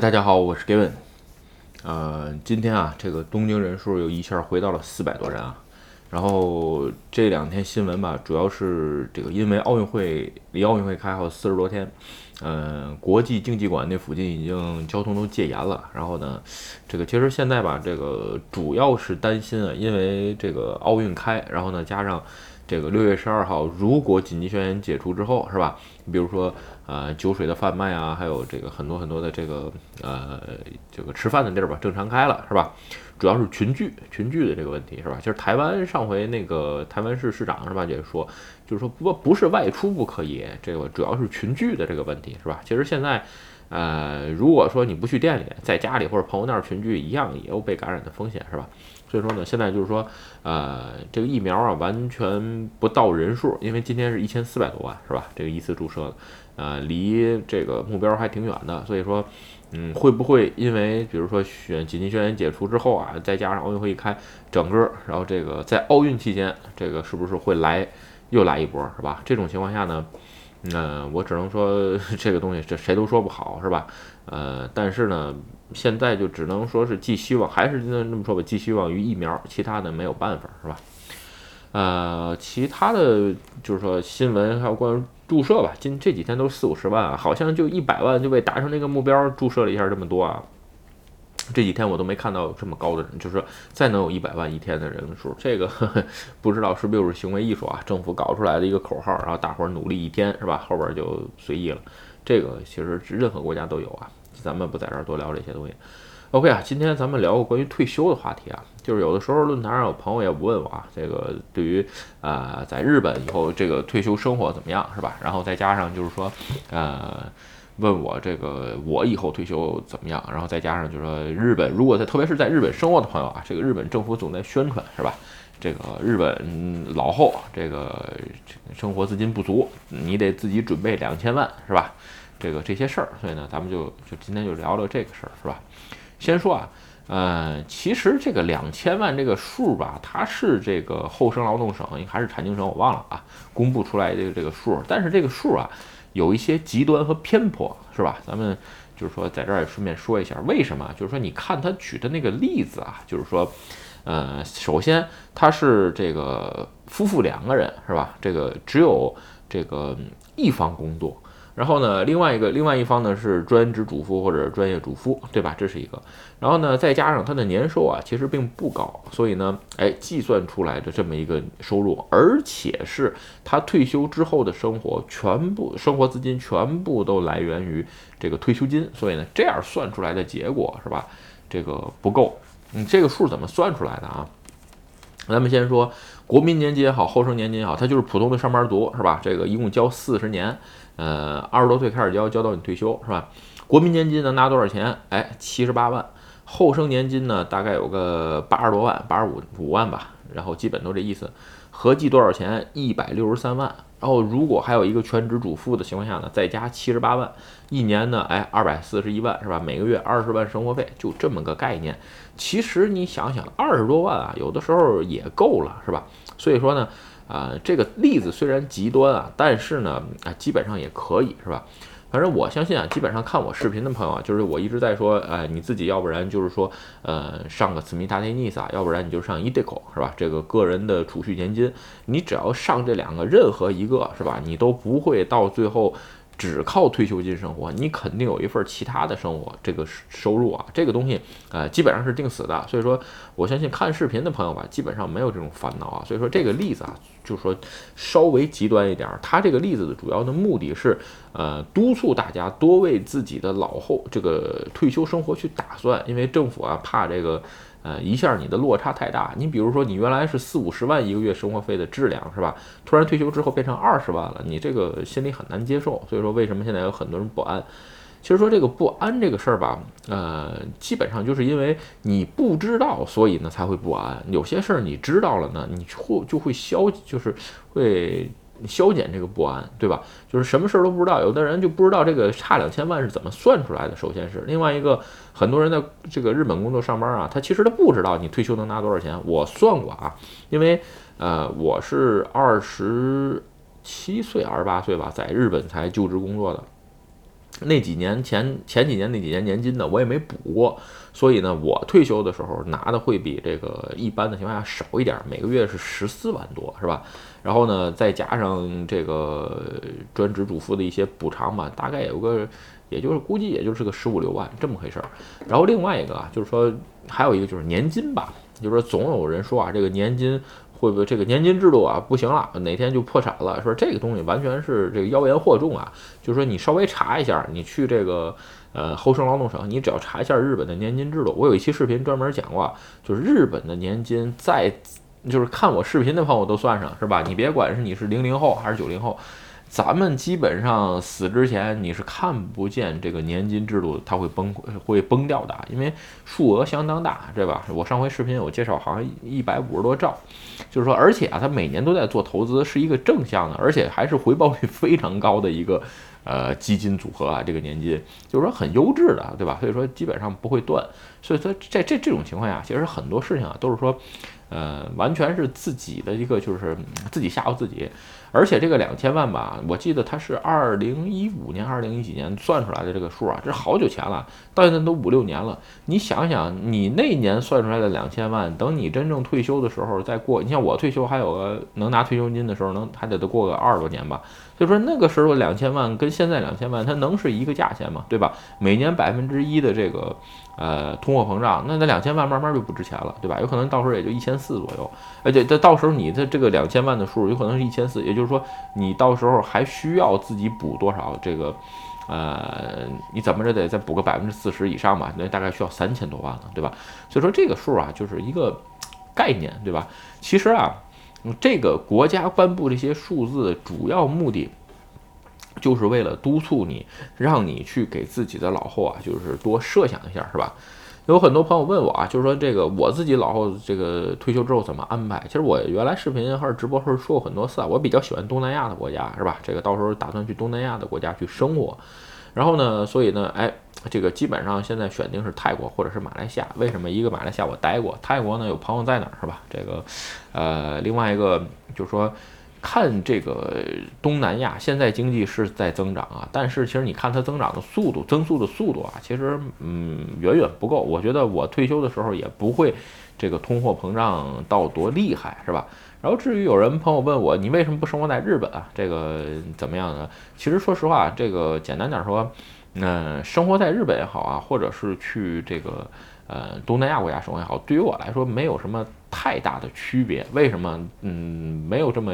大家好，我是 Given。呃，今天啊，这个东京人数又一下回到了四百多人啊。然后这两天新闻吧，主要是这个因为奥运会离奥运会开还有四十多天，嗯，国际竞技馆那附近已经交通都戒严了。然后呢，这个其实现在吧，这个主要是担心啊，因为这个奥运开，然后呢加上。这个六月十二号，如果紧急宣言解除之后，是吧？你比如说，呃，酒水的贩卖啊，还有这个很多很多的这个呃，这个吃饭的地儿吧，正常开了，是吧？主要是群聚，群聚的这个问题，是吧？其实台湾上回那个台湾市市长是吧，也说，就是说不不是外出不可以，这个主要是群聚的这个问题，是吧？其实现在，呃，如果说你不去店里，在家里或者朋友那儿群聚，一样也有被感染的风险，是吧？所以说呢，现在就是说，呃，这个疫苗啊，完全不到人数，因为今天是一千四百多万，是吧？这个一次注射的，呃，离这个目标还挺远的。所以说，嗯，会不会因为比如说选紧急宣言解除之后啊，再加上奥运会一开，整个，然后这个在奥运期间，这个是不是会来又来一波，是吧？这种情况下呢？嗯，我只能说 这个东西这谁都说不好，是吧？呃，但是呢，现在就只能说是寄希望，还是那那么说吧，寄希望于疫苗，其他的没有办法，是吧？呃，其他的就是说新闻还有关于注射吧，今这几天都四五十万啊，好像就一百万就被达成那个目标，注射了一下这么多啊。这几天我都没看到这么高的人，就是再能有一百万一天的人数，这个呵呵 不知道是不是又是行为艺术啊？政府搞出来的一个口号，然后大伙儿努力一天是吧？后边就随意了。这个其实任何国家都有啊，咱们不在这儿多聊这些东西。OK 啊，今天咱们聊个关于退休的话题啊，就是有的时候论坛上有朋友也问我啊，这个对于啊在日本以后这个退休生活怎么样是吧？然后再加上就是说呃。问我这个我以后退休怎么样？然后再加上就是说日本，如果在特别是在日本生活的朋友啊，这个日本政府总在宣传是吧？这个日本老后这个生活资金不足，你得自己准备两千万是吧？这个这些事儿，所以呢，咱们就就今天就聊聊这个事儿是吧？先说啊，呃，其实这个两千万这个数吧，它是这个厚生劳动省还是产经省我忘了啊，公布出来的这个数，但是这个数啊。有一些极端和偏颇，是吧？咱们就是说，在这儿也顺便说一下，为什么？就是说，你看他举的那个例子啊，就是说，呃，首先他是这个夫妇两个人，是吧？这个只有这个一方工作。然后呢，另外一个另外一方呢是专职主妇或者专业主妇，对吧？这是一个。然后呢，再加上他的年收啊，其实并不高，所以呢，哎，计算出来的这么一个收入，而且是他退休之后的生活全部生活资金全部都来源于这个退休金，所以呢，这样算出来的结果是吧？这个不够。你这个数怎么算出来的啊？咱们先说国民年金也好，后生年金也好，它就是普通的上班族是吧？这个一共交四十年。呃，二十多岁开始交，交到你退休是吧？国民年金能拿多少钱？哎，七十八万。后生年金呢，大概有个八十多万，八十五五万吧。然后基本都这意思，合计多少钱？一百六十三万。然后如果还有一个全职主妇的情况下呢，再加七十八万，一年呢，哎，二百四十一万是吧？每个月二十万生活费，就这么个概念。其实你想想，二十多万啊，有的时候也够了是吧？所以说呢。啊，这个例子虽然极端啊，但是呢，啊，基本上也可以，是吧？反正我相信啊，基本上看我视频的朋友啊，就是我一直在说，哎，你自己要不然就是说，呃，上个斯密达特尼萨，要不然你就上 Ideco，是吧？这个个人的储蓄年金，你只要上这两个任何一个，是吧？你都不会到最后。只靠退休金生活，你肯定有一份其他的生活，这个收入啊，这个东西，呃，基本上是定死的。所以说，我相信看视频的朋友吧，基本上没有这种烦恼啊。所以说，这个例子啊，就是说稍微极端一点，他这个例子的主要的目的是，呃，督促大家多为自己的老后这个退休生活去打算，因为政府啊怕这个。呃，一下你的落差太大，你比如说你原来是四五十万一个月生活费的质量是吧？突然退休之后变成二十万了，你这个心里很难接受。所以说为什么现在有很多人不安？其实说这个不安这个事儿吧，呃，基本上就是因为你不知道，所以呢才会不安。有些事儿你知道了呢，你会就会消，就是会。消减这个不安，对吧？就是什么事儿都不知道，有的人就不知道这个差两千万是怎么算出来的。首先是另外一个，很多人在这个日本工作上班啊，他其实他不知道你退休能拿多少钱。我算过啊，因为呃我是二十七岁、二十八岁吧，在日本才就职工作的。那几年前前几年那几年年金呢，我也没补过，所以呢，我退休的时候拿的会比这个一般的情况下少一点，每个月是十四万多，是吧？然后呢，再加上这个专职主妇的一些补偿吧，大概有个，也就是估计也就是个十五六万这么回事儿。然后另外一个啊，就是说还有一个就是年金吧，就是说总有人说啊，这个年金。会不会这个年金制度啊不行了，哪天就破产了？说这个东西完全是这个妖言惑众啊！就是说你稍微查一下，你去这个呃厚生劳动省，你只要查一下日本的年金制度。我有一期视频专门讲过，就是日本的年金在，就是看我视频的朋友都算上是吧？你别管是你是零零后还是九零后。咱们基本上死之前你是看不见这个年金制度它会崩会崩掉的，因为数额相当大，对吧？我上回视频我介绍好像一百五十多兆，就是说，而且啊，它每年都在做投资，是一个正向的，而且还是回报率非常高的一个呃基金组合啊。这个年金就是说很优质的，对吧？所以说基本上不会断。所以说在这这种情况下，其实很多事情啊都是说。呃，完全是自己的一个，就是自己吓唬自己。而且这个两千万吧，我记得它是二零一五年、二零一几年算出来的这个数啊，这好久前了，到现在都五六年了。你想想，你那年算出来的两千万，等你真正退休的时候再过，你像我退休还有个能拿退休金的时候，能还得得过个二十多年吧。所以说那个时候两千万跟现在两千万，它能是一个价钱吗？对吧？每年百分之一的这个。呃，通货膨胀，那那两千万慢慢就不值钱了，对吧？有可能到时候也就一千四左右，而且这到时候你的这个两千万的数有可能是一千四，也就是说你到时候还需要自己补多少？这个，呃，你怎么着得再补个百分之四十以上吧？那大概需要三千多万了，对吧？所以说这个数啊，就是一个概念，对吧？其实啊，这个国家颁布这些数字的主要目的。就是为了督促你，让你去给自己的老后啊，就是多设想一下，是吧？有很多朋友问我啊，就是说这个我自己老后这个退休之后怎么安排？其实我原来视频或者直播时候说过很多次啊，我比较喜欢东南亚的国家，是吧？这个到时候打算去东南亚的国家去生活，然后呢，所以呢，哎，这个基本上现在选定是泰国或者是马来西亚。为什么？一个马来西亚我待过，泰国呢有朋友在哪儿，是吧？这个，呃，另外一个就是说。看这个东南亚现在经济是在增长啊，但是其实你看它增长的速度、增速的速度啊，其实嗯远远不够。我觉得我退休的时候也不会这个通货膨胀到多厉害，是吧？然后至于有人朋友问我，你为什么不生活在日本啊？这个怎么样呢？其实说实话，这个简单点说，嗯，生活在日本也好啊，或者是去这个。呃，东南亚国家生活也好，对于我来说没有什么太大的区别。为什么？嗯，没有这么，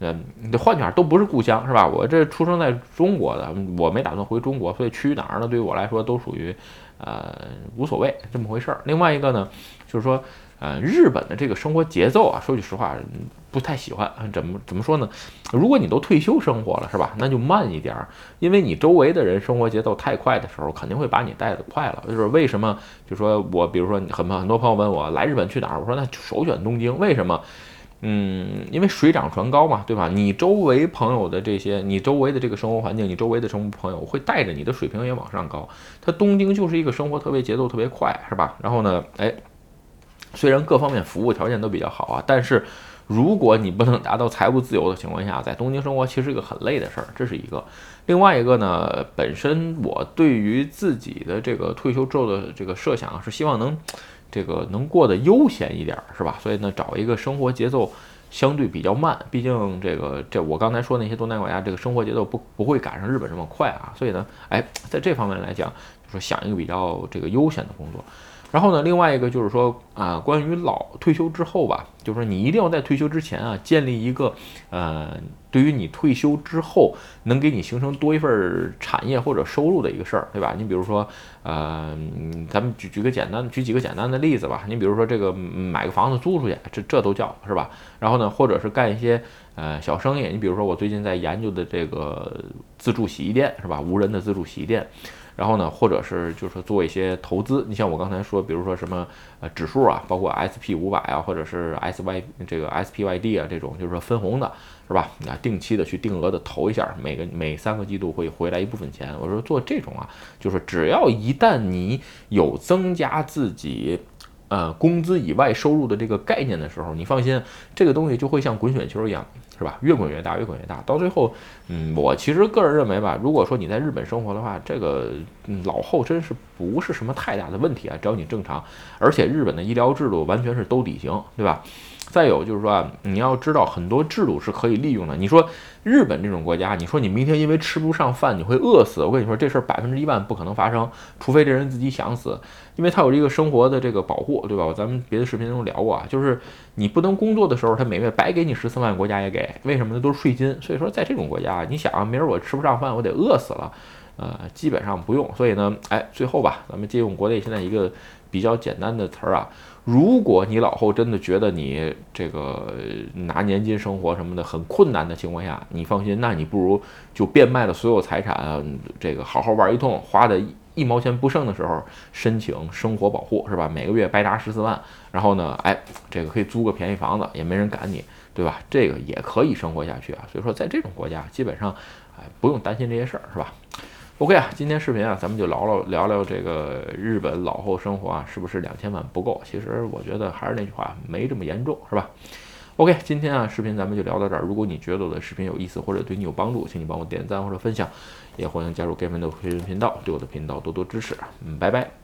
呃，你换句话都不是故乡，是吧？我这出生在中国的，我没打算回中国，所以去哪儿呢？对于我来说都属于，呃，无所谓这么回事儿。另外一个呢，就是说。呃，日本的这个生活节奏啊，说句实话，不太喜欢。怎么怎么说呢？如果你都退休生活了，是吧？那就慢一点儿，因为你周围的人生活节奏太快的时候，肯定会把你带得快了。就是为什么？就说我，比如说很很多朋友问我来日本去哪儿，我说那首选东京。为什么？嗯，因为水涨船高嘛，对吧？你周围朋友的这些，你周围的这个生活环境，你周围的生活朋友会带着你的水平也往上高。它东京就是一个生活特别节奏特别快，是吧？然后呢，哎。虽然各方面服务条件都比较好啊，但是如果你不能达到财务自由的情况下，在东京生活其实是一个很累的事儿，这是一个。另外一个呢，本身我对于自己的这个退休之后的这个设想是希望能这个能过得悠闲一点，是吧？所以呢，找一个生活节奏相对比较慢，毕竟这个这我刚才说那些东南亚国家这个生活节奏不不会赶上日本这么快啊，所以呢，哎，在这方面来讲，就说想一个比较这个悠闲的工作。然后呢，另外一个就是说啊，关于老退休之后吧，就是说你一定要在退休之前啊，建立一个呃，对于你退休之后能给你形成多一份产业或者收入的一个事儿，对吧？你比如说，呃，咱们举举个简单举几个简单的例子吧。你比如说这个买个房子租出去，这这都叫是吧？然后呢，或者是干一些呃小生意。你比如说我最近在研究的这个自助洗衣店，是吧？无人的自助洗衣店。然后呢，或者是就是做一些投资，你像我刚才说，比如说什么呃指数啊，包括 S P 五百啊，或者是 S Y 这个 S P Y D 啊这种，就是说分红的，是吧？啊，定期的去定额的投一下，每个每三个季度会回来一部分钱。我说做这种啊，就是只要一旦你有增加自己呃工资以外收入的这个概念的时候，你放心，这个东西就会像滚雪球一样，是吧？越滚越大，越滚越大，到最后，嗯，我其实个人认为吧，如果说你在日本生活的话，这个老后真是不是什么太大的问题啊，只要你正常，而且日本的医疗制度完全是兜底型，对吧？再有就是说啊，你要知道很多制度是可以利用的。你说日本这种国家，你说你明天因为吃不上饭你会饿死，我跟你说这事儿百分之一万不可能发生，除非这人自己想死，因为他有这个生活的这个保护，对吧？咱们别的视频中聊过啊，就是你不能工作的时候，他每月白给你十四万，国家也给，为什么呢？都是税金。所以说在这种国家，你想明儿我吃不上饭，我得饿死了，呃，基本上不用。所以呢，哎，最后吧，咱们借用国内现在一个比较简单的词儿啊。如果你老后真的觉得你这个拿年金生活什么的很困难的情况下，你放心，那你不如就变卖了所有财产，这个好好玩一通，花的一毛钱不剩的时候申请生活保护，是吧？每个月白拿十四万，然后呢，哎，这个可以租个便宜房子，也没人赶你，对吧？这个也可以生活下去啊。所以说，在这种国家，基本上，哎，不用担心这些事儿，是吧？OK 啊，今天视频啊，咱们就聊聊聊聊这个日本老后生活啊，是不是两千万不够？其实我觉得还是那句话，没这么严重，是吧？OK，今天啊，视频咱们就聊到这儿。如果你觉得我的视频有意思或者对你有帮助，请你帮我点赞或者分享，也欢迎加入 Game 的会员频道，对我的频道多多支持。嗯，拜拜。